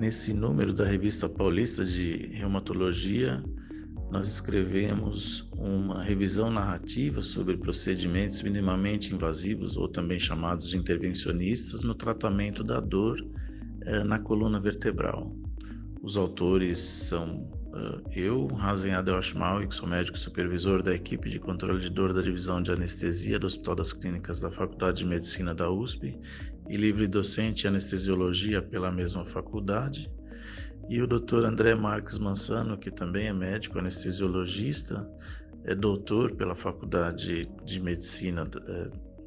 Nesse número da Revista Paulista de Reumatologia, nós escrevemos uma revisão narrativa sobre procedimentos minimamente invasivos ou também chamados de intervencionistas no tratamento da dor eh, na coluna vertebral. Os autores são uh, eu, Hazen Adelschmal, que sou médico supervisor da equipe de controle de dor da divisão de anestesia do Hospital das Clínicas da Faculdade de Medicina da USP e livre docente em anestesiologia pela mesma faculdade e o Dr. André Marques Mansano, que também é médico anestesiologista, é doutor pela Faculdade de Medicina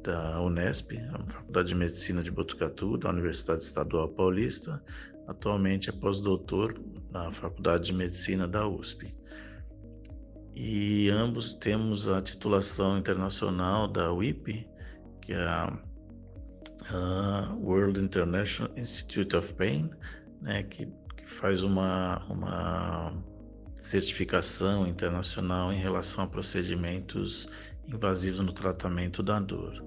da Unesp, a Faculdade de Medicina de Botucatu, da Universidade Estadual Paulista. Atualmente é pós-doutor na Faculdade de Medicina da USP. E ambos temos a titulação internacional da WIP, que é a, a World International Institute of Pain, né, que que faz uma, uma certificação internacional em relação a procedimentos invasivos no tratamento da dor.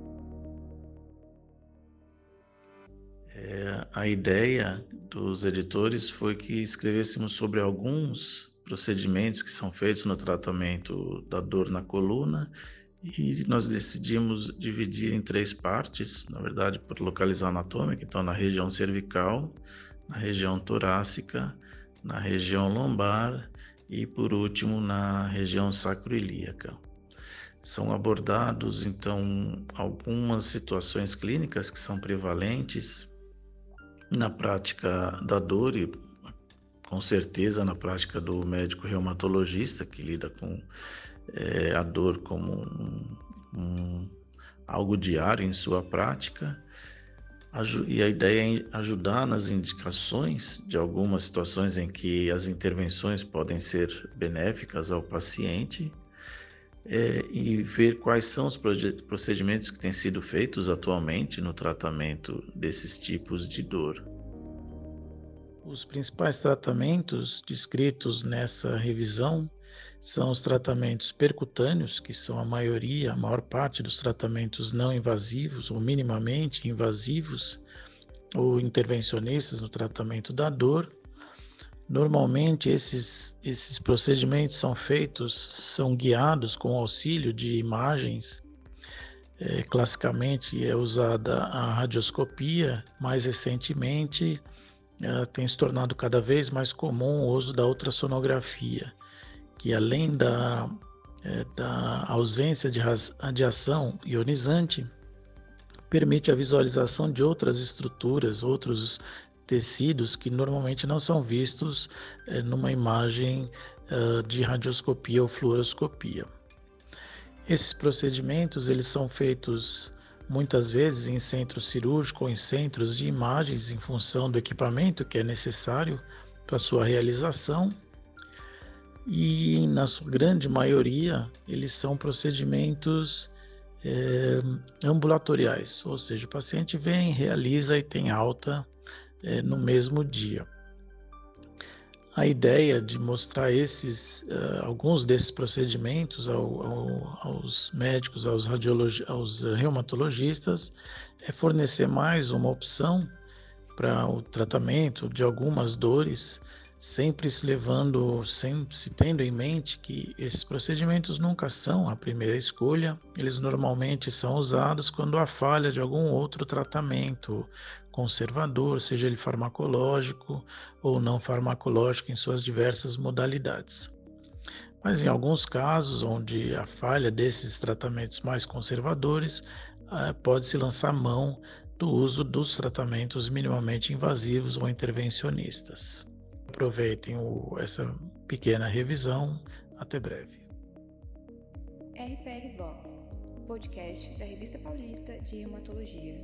É, a ideia dos editores foi que escrevêssemos sobre alguns procedimentos que são feitos no tratamento da dor na coluna e nós decidimos dividir em três partes, na verdade por localização anatômica, então na região cervical, na região torácica, na região lombar e, por último, na região sacroiliaca. São abordados, então, algumas situações clínicas que são prevalentes na prática da dor e, com certeza, na prática do médico reumatologista, que lida com é, a dor como um, um, algo diário em sua prática e a ideia é ajudar nas indicações de algumas situações em que as intervenções podem ser benéficas ao paciente é, e ver quais são os procedimentos que têm sido feitos atualmente no tratamento desses tipos de dor. Os principais tratamentos descritos nessa revisão são os tratamentos percutâneos, que são a maioria, a maior parte dos tratamentos não invasivos ou minimamente invasivos ou intervencionistas no tratamento da dor. Normalmente esses, esses procedimentos são feitos, são guiados com auxílio de imagens. É, classicamente é usada a radioscopia, mais recentemente tem se tornado cada vez mais comum o uso da ultrassonografia que além da, é, da ausência de radiação ionizante, permite a visualização de outras estruturas, outros tecidos que normalmente não são vistos é, numa imagem de radioscopia ou fluoroscopia. Esses procedimentos eles são feitos muitas vezes em centro cirúrgico ou em centros de imagens em função do equipamento que é necessário para sua realização e na sua grande maioria eles são procedimentos é, ambulatoriais, ou seja, o paciente vem, realiza e tem alta é, no mesmo dia. A ideia de mostrar esses, uh, alguns desses procedimentos ao, ao, aos médicos, aos, aos reumatologistas, é fornecer mais uma opção para o tratamento de algumas dores sempre se levando, sempre se tendo em mente que esses procedimentos nunca são a primeira escolha, eles normalmente são usados quando há falha de algum outro tratamento conservador, seja ele farmacológico ou não farmacológico em suas diversas modalidades. Mas em alguns casos, onde a falha desses tratamentos mais conservadores, eh, pode-se lançar mão do uso dos tratamentos minimamente invasivos ou intervencionistas. Aproveitem o, essa pequena revisão. Até breve. RPR Box, podcast da Revista Paulista de Reumatologia.